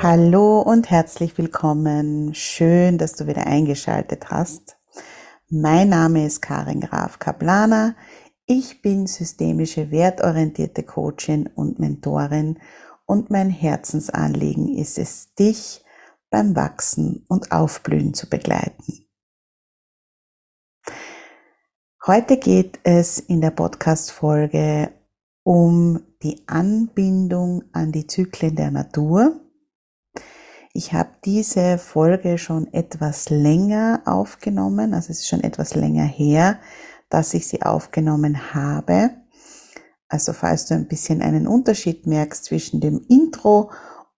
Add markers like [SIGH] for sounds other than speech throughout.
Hallo und herzlich willkommen. Schön, dass du wieder eingeschaltet hast. Mein Name ist Karin Graf Kaplaner. Ich bin systemische wertorientierte Coachin und Mentorin und mein Herzensanliegen ist es, dich beim Wachsen und Aufblühen zu begleiten. Heute geht es in der Podcast-Folge um die Anbindung an die Zyklen der Natur ich habe diese Folge schon etwas länger aufgenommen, also es ist schon etwas länger her, dass ich sie aufgenommen habe. Also falls du ein bisschen einen Unterschied merkst zwischen dem Intro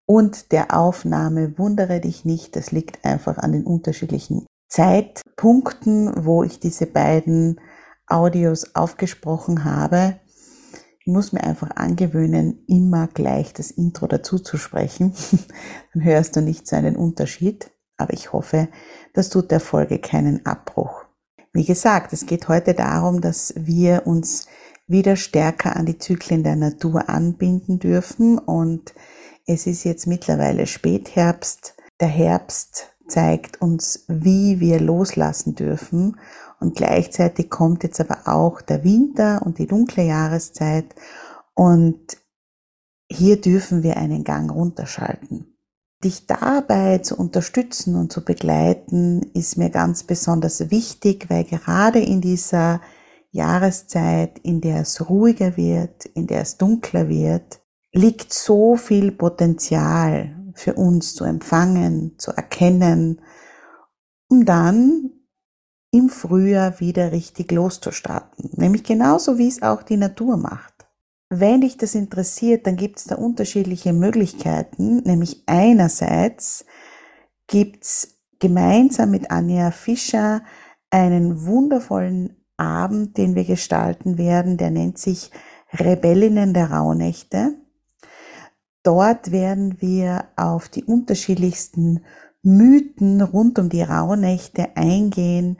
und der Aufnahme, wundere dich nicht, das liegt einfach an den unterschiedlichen Zeitpunkten, wo ich diese beiden Audios aufgesprochen habe. Ich muss mir einfach angewöhnen, immer gleich das Intro dazu zu sprechen. [LAUGHS] Dann hörst du nicht so einen Unterschied. Aber ich hoffe, das tut der Folge keinen Abbruch. Wie gesagt, es geht heute darum, dass wir uns wieder stärker an die Zyklen der Natur anbinden dürfen. Und es ist jetzt mittlerweile Spätherbst. Der Herbst zeigt uns, wie wir loslassen dürfen und gleichzeitig kommt jetzt aber auch der Winter und die dunkle Jahreszeit und hier dürfen wir einen Gang runterschalten. Dich dabei zu unterstützen und zu begleiten ist mir ganz besonders wichtig, weil gerade in dieser Jahreszeit, in der es ruhiger wird, in der es dunkler wird, liegt so viel Potenzial für uns zu empfangen, zu erkennen, um dann im Frühjahr wieder richtig loszustarten. Nämlich genauso, wie es auch die Natur macht. Wenn dich das interessiert, dann gibt es da unterschiedliche Möglichkeiten. Nämlich einerseits gibt es gemeinsam mit Anja Fischer einen wundervollen Abend, den wir gestalten werden. Der nennt sich Rebellinnen der Rauhnächte. Dort werden wir auf die unterschiedlichsten Mythen rund um die Rauhnächte eingehen.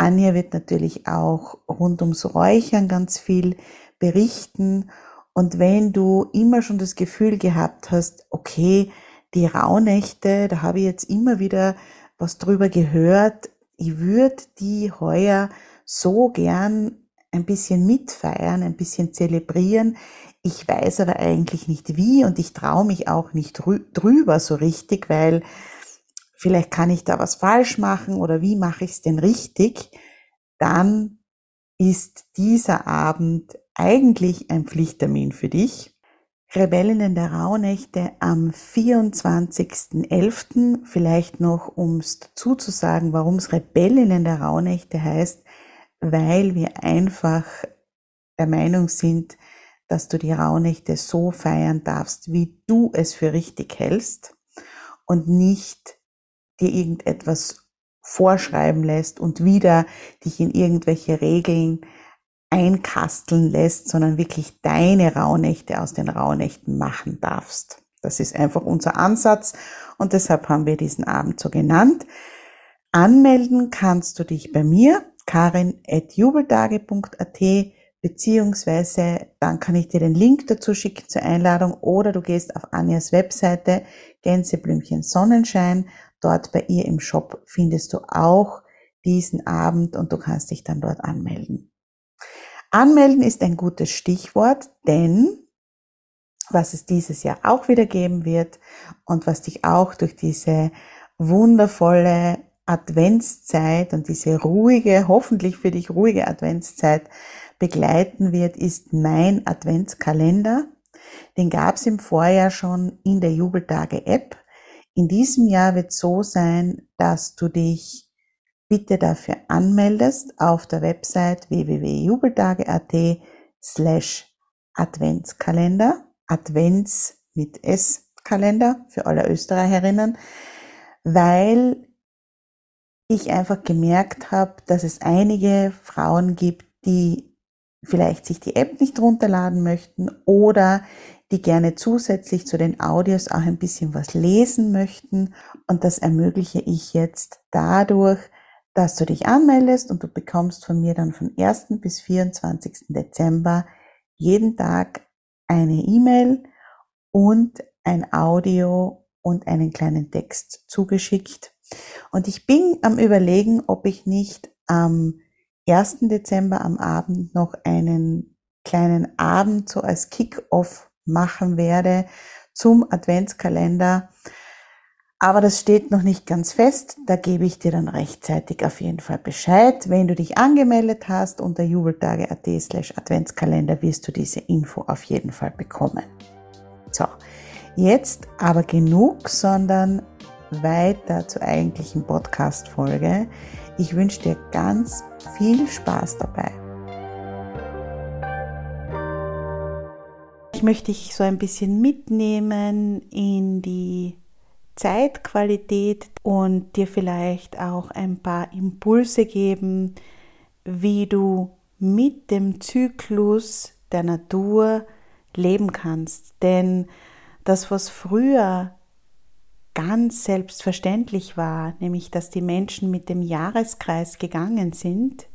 Anja wird natürlich auch rund ums Räuchern ganz viel berichten. Und wenn du immer schon das Gefühl gehabt hast, okay, die Rauhnächte, da habe ich jetzt immer wieder was drüber gehört, ich würde die heuer so gern ein bisschen mitfeiern, ein bisschen zelebrieren. Ich weiß aber eigentlich nicht wie und ich traue mich auch nicht drüber so richtig, weil vielleicht kann ich da was falsch machen oder wie mache ich es denn richtig, dann ist dieser Abend eigentlich ein Pflichttermin für dich. Rebellinnen der Rauhnächte am 24.11. Vielleicht noch, um es dazu zu sagen, warum es Rebellinnen der Rauhnächte heißt, weil wir einfach der Meinung sind, dass du die Rauhnächte so feiern darfst, wie du es für richtig hältst und nicht dir irgendetwas vorschreiben lässt und wieder dich in irgendwelche Regeln einkasteln lässt, sondern wirklich deine Rauhnächte aus den Rauhnächten machen darfst. Das ist einfach unser Ansatz und deshalb haben wir diesen Abend so genannt. Anmelden kannst du dich bei mir karin.jubeltage.at beziehungsweise dann kann ich dir den Link dazu schicken zur Einladung oder du gehst auf Anjas Webseite Gänseblümchen Sonnenschein. Dort bei ihr im Shop findest du auch diesen Abend und du kannst dich dann dort anmelden. Anmelden ist ein gutes Stichwort, denn was es dieses Jahr auch wieder geben wird und was dich auch durch diese wundervolle Adventszeit und diese ruhige, hoffentlich für dich ruhige Adventszeit begleiten wird, ist mein Adventskalender. Den gab es im Vorjahr schon in der Jubeltage-App. In diesem Jahr wird so sein, dass du dich bitte dafür anmeldest auf der Website www.jubeltage.at slash Adventskalender. Advents mit S Kalender für alle Österreicherinnen, weil ich einfach gemerkt habe, dass es einige Frauen gibt, die vielleicht sich die App nicht runterladen möchten oder die gerne zusätzlich zu den Audios auch ein bisschen was lesen möchten. Und das ermögliche ich jetzt dadurch, dass du dich anmeldest und du bekommst von mir dann von 1. bis 24. Dezember jeden Tag eine E-Mail und ein Audio und einen kleinen Text zugeschickt. Und ich bin am Überlegen, ob ich nicht am 1. Dezember am Abend noch einen kleinen Abend so als Kick-off machen werde zum Adventskalender. Aber das steht noch nicht ganz fest. Da gebe ich dir dann rechtzeitig auf jeden Fall Bescheid. Wenn du dich angemeldet hast unter jubeltage.at slash Adventskalender wirst du diese Info auf jeden Fall bekommen. So, jetzt aber genug, sondern weiter zur eigentlichen Podcast-Folge. Ich wünsche dir ganz viel Spaß dabei. Ich möchte dich so ein bisschen mitnehmen in die Zeitqualität und dir vielleicht auch ein paar Impulse geben, wie du mit dem Zyklus der Natur leben kannst. Denn das, was früher ganz selbstverständlich war, nämlich dass die Menschen mit dem Jahreskreis gegangen sind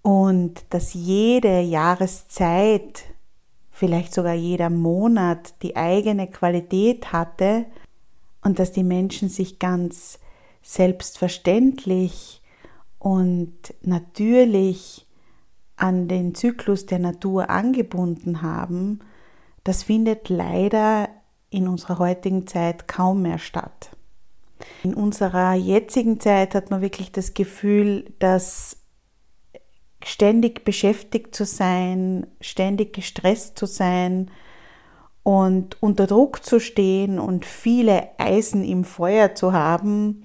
und dass jede Jahreszeit, vielleicht sogar jeder Monat die eigene Qualität hatte und dass die Menschen sich ganz selbstverständlich und natürlich an den Zyklus der Natur angebunden haben, das findet leider in unserer heutigen Zeit kaum mehr statt. In unserer jetzigen Zeit hat man wirklich das Gefühl, dass ständig beschäftigt zu sein, ständig gestresst zu sein und unter Druck zu stehen und viele Eisen im Feuer zu haben,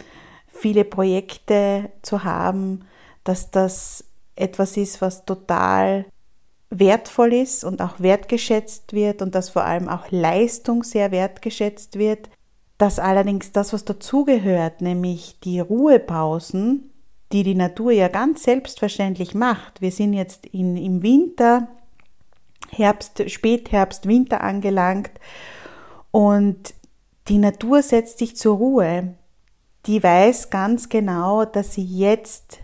viele Projekte zu haben, dass das etwas ist, was total wertvoll ist und auch wertgeschätzt wird und dass vor allem auch Leistung sehr wertgeschätzt wird, dass allerdings das, was dazugehört, nämlich die Ruhepausen, die die Natur ja ganz selbstverständlich macht. Wir sind jetzt in, im Winter, Herbst, Spätherbst, Winter angelangt und die Natur setzt sich zur Ruhe. Die weiß ganz genau, dass sie jetzt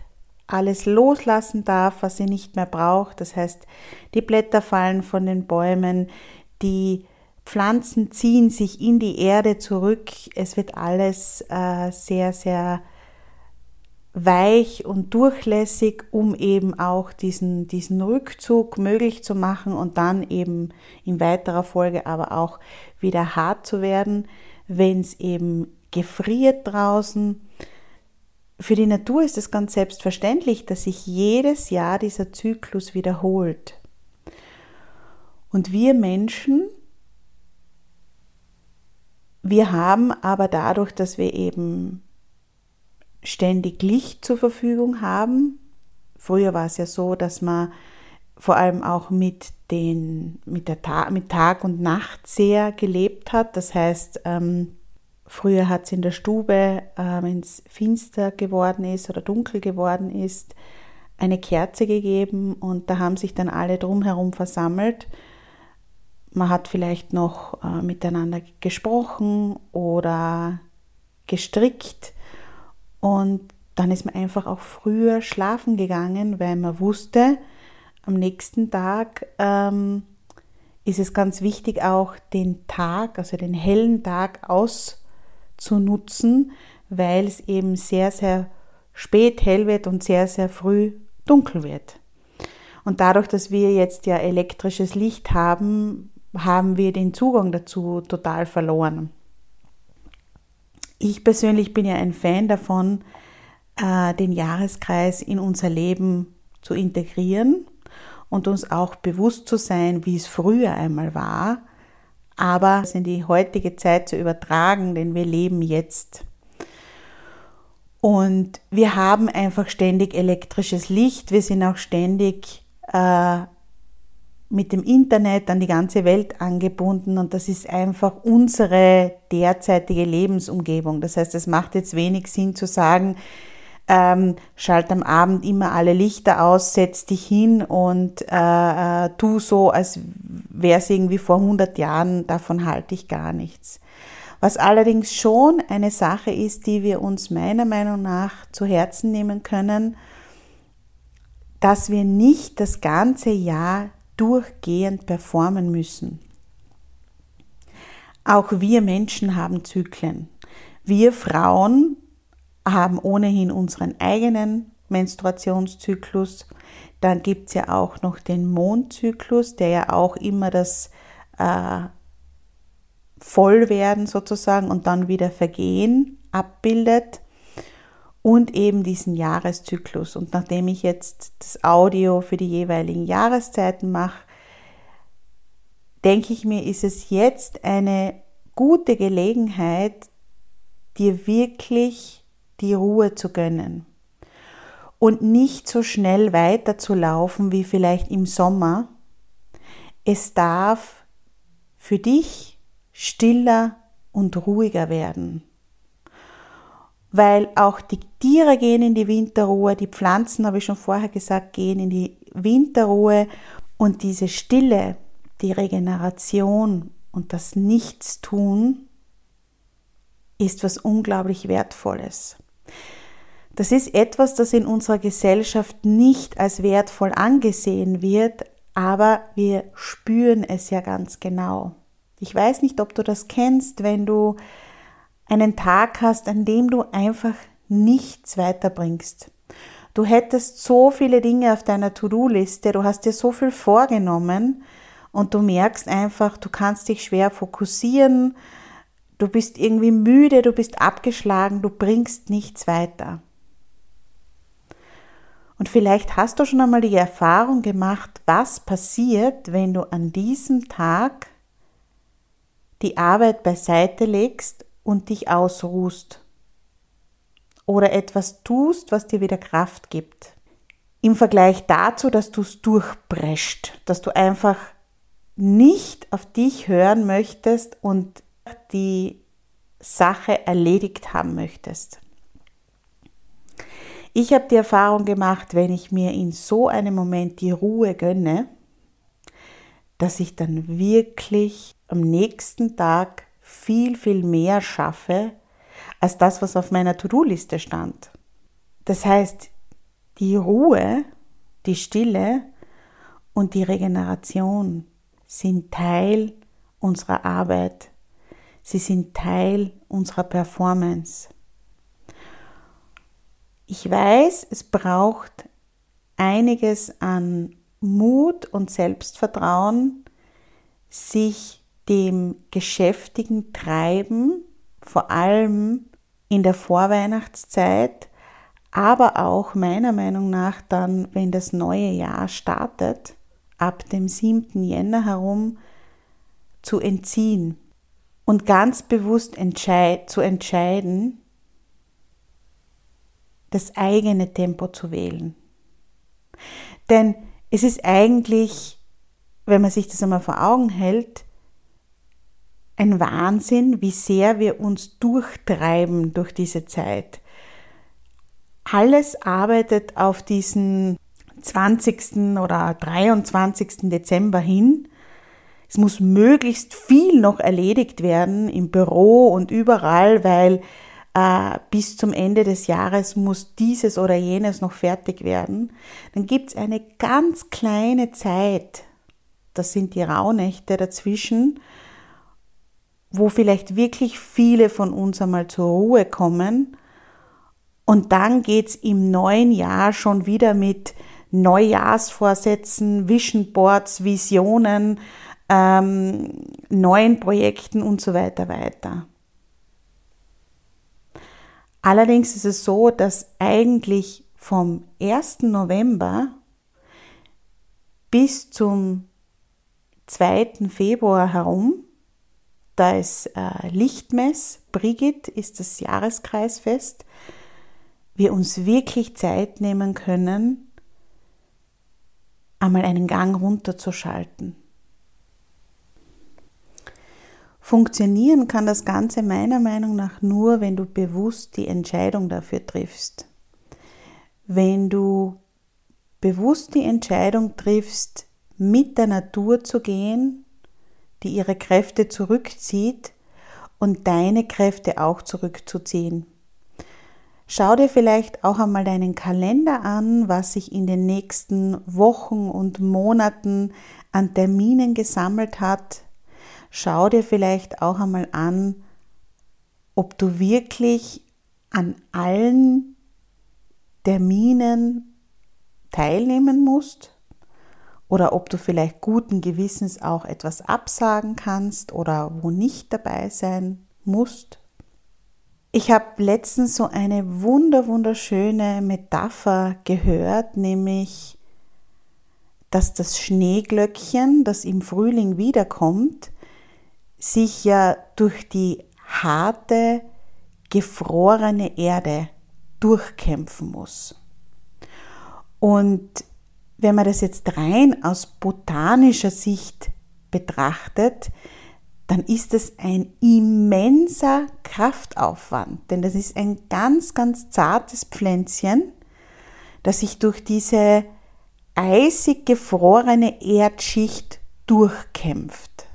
alles loslassen darf, was sie nicht mehr braucht. Das heißt, die Blätter fallen von den Bäumen, die Pflanzen ziehen sich in die Erde zurück. Es wird alles äh, sehr, sehr weich und durchlässig, um eben auch diesen, diesen Rückzug möglich zu machen und dann eben in weiterer Folge aber auch wieder hart zu werden, wenn es eben gefriert draußen für die Natur ist es ganz selbstverständlich, dass sich jedes Jahr dieser Zyklus wiederholt. Und wir Menschen, wir haben aber dadurch, dass wir eben ständig Licht zur Verfügung haben, früher war es ja so, dass man vor allem auch mit, den, mit, der Ta mit Tag und Nacht sehr gelebt hat. Das heißt, ähm, Früher hat es in der Stube, äh, wenn es finster geworden ist oder dunkel geworden ist, eine Kerze gegeben und da haben sich dann alle drumherum versammelt. Man hat vielleicht noch äh, miteinander gesprochen oder gestrickt und dann ist man einfach auch früher schlafen gegangen, weil man wusste, am nächsten Tag ähm, ist es ganz wichtig, auch den Tag, also den hellen Tag auszunutzen, weil es eben sehr, sehr spät hell wird und sehr, sehr früh dunkel wird. Und dadurch, dass wir jetzt ja elektrisches Licht haben, haben wir den Zugang dazu total verloren. Ich persönlich bin ja ein Fan davon, äh, den Jahreskreis in unser Leben zu integrieren und uns auch bewusst zu sein, wie es früher einmal war, aber es in die heutige Zeit zu übertragen, denn wir leben jetzt. Und wir haben einfach ständig elektrisches Licht, wir sind auch ständig äh, mit dem Internet an die ganze Welt angebunden und das ist einfach unsere derzeitige Lebensumgebung. Das heißt, es macht jetzt wenig Sinn zu sagen, ähm, schalt am Abend immer alle Lichter aus, setz dich hin und äh, äh, tu so, als wäre es irgendwie vor 100 Jahren, davon halte ich gar nichts. Was allerdings schon eine Sache ist, die wir uns meiner Meinung nach zu Herzen nehmen können, dass wir nicht das ganze Jahr durchgehend performen müssen. Auch wir Menschen haben Zyklen. Wir Frauen haben ohnehin unseren eigenen Menstruationszyklus. Dann gibt es ja auch noch den Mondzyklus, der ja auch immer das äh, Vollwerden sozusagen und dann wieder Vergehen abbildet. Und eben diesen Jahreszyklus. Und nachdem ich jetzt das Audio für die jeweiligen Jahreszeiten mache, denke ich mir, ist es jetzt eine gute Gelegenheit, dir wirklich die Ruhe zu gönnen und nicht so schnell weiterzulaufen wie vielleicht im Sommer. Es darf für dich stiller und ruhiger werden. Weil auch die Tiere gehen in die Winterruhe, die Pflanzen, habe ich schon vorher gesagt, gehen in die Winterruhe und diese Stille, die Regeneration und das Nichtstun ist was unglaublich Wertvolles. Das ist etwas, das in unserer Gesellschaft nicht als wertvoll angesehen wird, aber wir spüren es ja ganz genau. Ich weiß nicht, ob du das kennst, wenn du einen Tag hast, an dem du einfach nichts weiterbringst. Du hättest so viele Dinge auf deiner To-Do-Liste, du hast dir so viel vorgenommen und du merkst einfach, du kannst dich schwer fokussieren, du bist irgendwie müde, du bist abgeschlagen, du bringst nichts weiter. Und vielleicht hast du schon einmal die Erfahrung gemacht, was passiert, wenn du an diesem Tag die Arbeit beiseite legst und dich ausruhst. Oder etwas tust, was dir wieder Kraft gibt. Im Vergleich dazu, dass du es durchprescht, dass du einfach nicht auf dich hören möchtest und die Sache erledigt haben möchtest. Ich habe die Erfahrung gemacht, wenn ich mir in so einem Moment die Ruhe gönne, dass ich dann wirklich am nächsten Tag viel, viel mehr schaffe als das, was auf meiner To-Do-Liste stand. Das heißt, die Ruhe, die Stille und die Regeneration sind Teil unserer Arbeit. Sie sind Teil unserer Performance. Ich weiß, es braucht einiges an Mut und Selbstvertrauen, sich dem geschäftigen Treiben, vor allem in der Vorweihnachtszeit, aber auch meiner Meinung nach dann, wenn das neue Jahr startet, ab dem 7. Jänner herum, zu entziehen und ganz bewusst entscheid zu entscheiden, das eigene Tempo zu wählen. Denn es ist eigentlich, wenn man sich das einmal vor Augen hält, ein Wahnsinn, wie sehr wir uns durchtreiben durch diese Zeit. Alles arbeitet auf diesen 20. oder 23. Dezember hin. Es muss möglichst viel noch erledigt werden im Büro und überall, weil äh, bis zum Ende des Jahres muss dieses oder jenes noch fertig werden, dann gibt es eine ganz kleine Zeit, das sind die Rauhnächte dazwischen, wo vielleicht wirklich viele von uns einmal zur Ruhe kommen. Und dann geht's im neuen Jahr schon wieder mit Neujahrsvorsätzen, Vision Boards, Visionen, ähm, neuen Projekten und so weiter weiter. Allerdings ist es so, dass eigentlich vom 1. November bis zum 2. Februar herum, da ist äh, Lichtmess, Brigitte ist das Jahreskreisfest, wir uns wirklich Zeit nehmen können, einmal einen Gang runterzuschalten. Funktionieren kann das Ganze meiner Meinung nach nur, wenn du bewusst die Entscheidung dafür triffst. Wenn du bewusst die Entscheidung triffst, mit der Natur zu gehen, die ihre Kräfte zurückzieht und deine Kräfte auch zurückzuziehen. Schau dir vielleicht auch einmal deinen Kalender an, was sich in den nächsten Wochen und Monaten an Terminen gesammelt hat, schau dir vielleicht auch einmal an, ob du wirklich an allen Terminen teilnehmen musst oder ob du vielleicht guten Gewissens auch etwas absagen kannst oder wo nicht dabei sein musst. Ich habe letztens so eine wunder wunderschöne Metapher gehört, nämlich dass das Schneeglöckchen, das im Frühling wiederkommt, sich ja durch die harte, gefrorene Erde durchkämpfen muss. Und wenn man das jetzt rein aus botanischer Sicht betrachtet, dann ist es ein immenser Kraftaufwand, denn das ist ein ganz, ganz zartes Pflänzchen, das sich durch diese eisig gefrorene Erdschicht durchkämpft.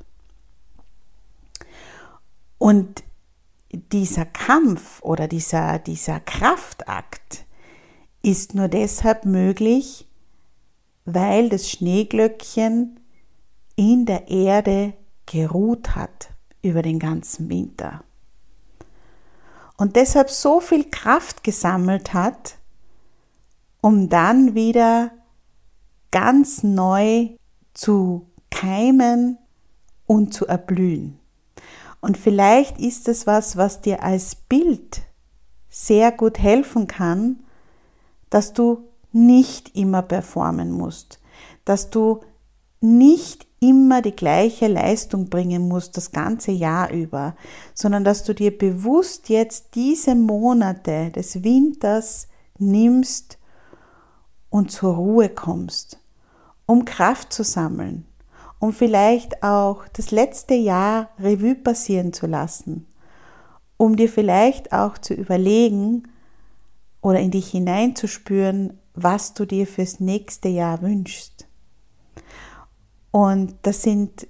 Und dieser Kampf oder dieser, dieser Kraftakt ist nur deshalb möglich, weil das Schneeglöckchen in der Erde geruht hat über den ganzen Winter. Und deshalb so viel Kraft gesammelt hat, um dann wieder ganz neu zu keimen und zu erblühen. Und vielleicht ist es was, was dir als Bild sehr gut helfen kann, dass du nicht immer performen musst, dass du nicht immer die gleiche Leistung bringen musst das ganze Jahr über, sondern dass du dir bewusst jetzt diese Monate des Winters nimmst und zur Ruhe kommst, um Kraft zu sammeln, um vielleicht auch das letzte Jahr Revue passieren zu lassen, um dir vielleicht auch zu überlegen oder in dich hineinzuspüren, was du dir fürs nächste Jahr wünschst. Und das sind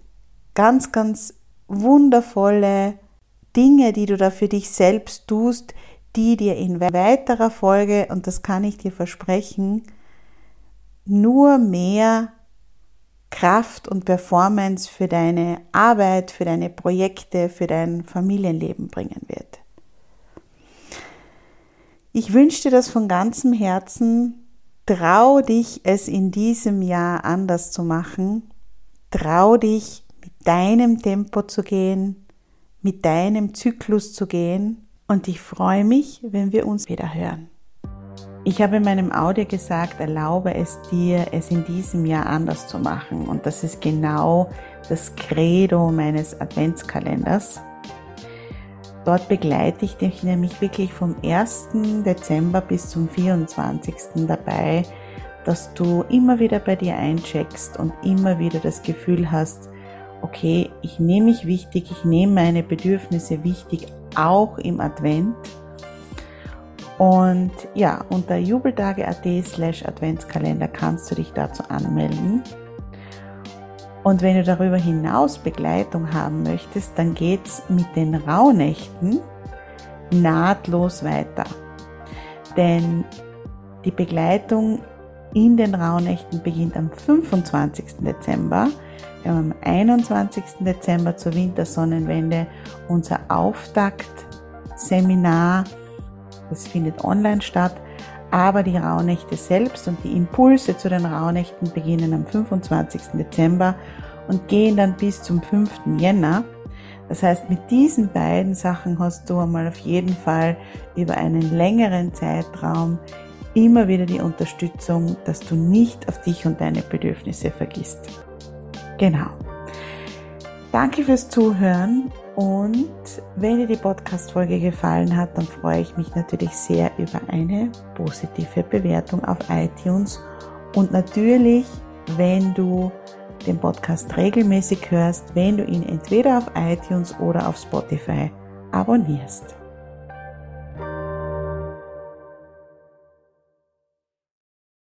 ganz, ganz wundervolle Dinge, die du da für dich selbst tust, die dir in weiterer Folge, und das kann ich dir versprechen, nur mehr Kraft und Performance für deine Arbeit, für deine Projekte, für dein Familienleben bringen wird. Ich wünsche dir das von ganzem Herzen. Trau dich, es in diesem Jahr anders zu machen. Trau dich, mit deinem Tempo zu gehen, mit deinem Zyklus zu gehen. Und ich freue mich, wenn wir uns wieder hören. Ich habe in meinem Audio gesagt, erlaube es dir, es in diesem Jahr anders zu machen. Und das ist genau das Credo meines Adventskalenders. Dort begleite ich dich nämlich wirklich vom 1. Dezember bis zum 24. dabei, dass du immer wieder bei dir eincheckst und immer wieder das Gefühl hast, okay, ich nehme mich wichtig, ich nehme meine Bedürfnisse wichtig, auch im Advent und ja, unter jubeltage.at slash Adventskalender kannst du dich dazu anmelden. Und wenn du darüber hinaus Begleitung haben möchtest, dann geht's mit den Rauhnächten nahtlos weiter. Denn die Begleitung in den Rauhnächten beginnt am 25. Dezember. Wir haben am 21. Dezember zur Wintersonnenwende unser Auftaktseminar. Das findet online statt. Aber die Rauhnächte selbst und die Impulse zu den Rauhnächten beginnen am 25. Dezember und gehen dann bis zum 5. Jänner. Das heißt, mit diesen beiden Sachen hast du einmal auf jeden Fall über einen längeren Zeitraum immer wieder die Unterstützung, dass du nicht auf dich und deine Bedürfnisse vergisst. Genau. Danke fürs Zuhören und wenn dir die Podcast-Folge gefallen hat, dann freue ich mich natürlich sehr über eine positive Bewertung auf iTunes und natürlich, wenn du den Podcast regelmäßig hörst, wenn du ihn entweder auf iTunes oder auf Spotify abonnierst.